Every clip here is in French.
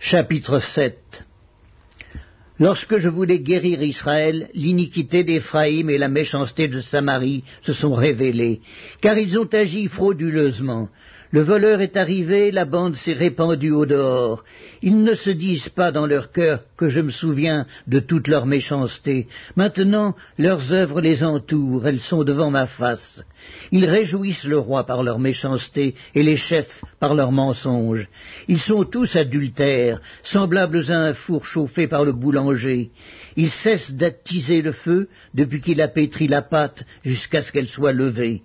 Chapitre 7 Lorsque je voulais guérir Israël, l'iniquité d'Éphraïm et la méchanceté de Samarie se sont révélées, car ils ont agi frauduleusement. Le voleur est arrivé, la bande s'est répandue au dehors. Ils ne se disent pas dans leur cœur que je me souviens de toute leur méchanceté. Maintenant, leurs œuvres les entourent, elles sont devant ma face. Ils réjouissent le roi par leur méchanceté et les chefs par leurs mensonges. Ils sont tous adultères, semblables à un four chauffé par le boulanger. Ils cessent d'attiser le feu depuis qu'il a pétri la pâte jusqu'à ce qu'elle soit levée.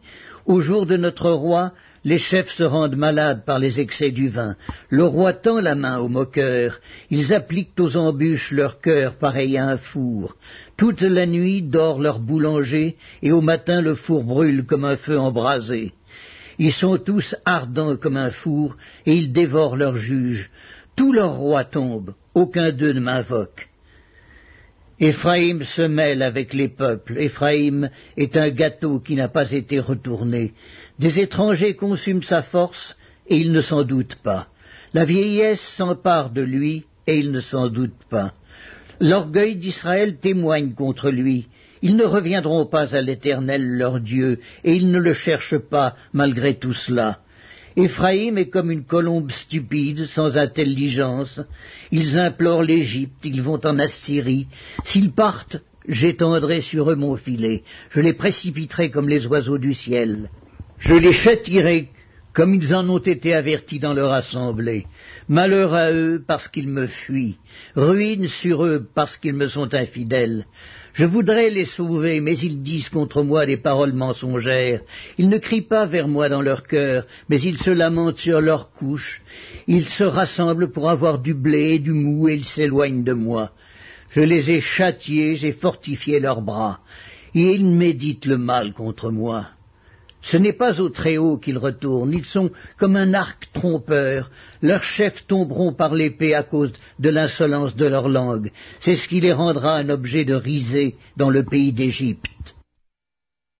Au jour de notre roi, les chefs se rendent malades par les excès du vin. Le roi tend la main aux moqueurs. Ils appliquent aux embûches leur cœur pareil à un four. Toute la nuit dort leur boulanger, et au matin le four brûle comme un feu embrasé. Ils sont tous ardents comme un four, et ils dévorent leurs juges. Tous leurs rois tombent, aucun d'eux ne m'invoque. Éphraïm se mêle avec les peuples. Éphraïm est un gâteau qui n'a pas été retourné. Des étrangers consument sa force, et il ne s'en doute pas. La vieillesse s'empare de lui, et il ne s'en doute pas. L'orgueil d'Israël témoigne contre lui. Ils ne reviendront pas à l'Éternel leur Dieu, et ils ne le cherchent pas malgré tout cela. Éphraïm est comme une colombe stupide, sans intelligence. Ils implorent l'Égypte, ils vont en Assyrie. S'ils partent, j'étendrai sur eux mon filet, je les précipiterai comme les oiseaux du ciel. Je les châtirai comme ils en ont été avertis dans leur assemblée. Malheur à eux parce qu'ils me fuient, ruine sur eux parce qu'ils me sont infidèles. Je voudrais les sauver, mais ils disent contre moi des paroles mensongères. Ils ne crient pas vers moi dans leur cœur, mais ils se lamentent sur leur couche. Ils se rassemblent pour avoir du blé et du mou, et ils s'éloignent de moi. Je les ai châtiés, j'ai fortifié leurs bras, et ils méditent le mal contre moi. Ce n'est pas au Très-Haut qu'ils retournent, ils sont comme un arc trompeur, leurs chefs tomberont par l'épée à cause de l'insolence de leur langue, c'est ce qui les rendra un objet de risée dans le pays d'Égypte.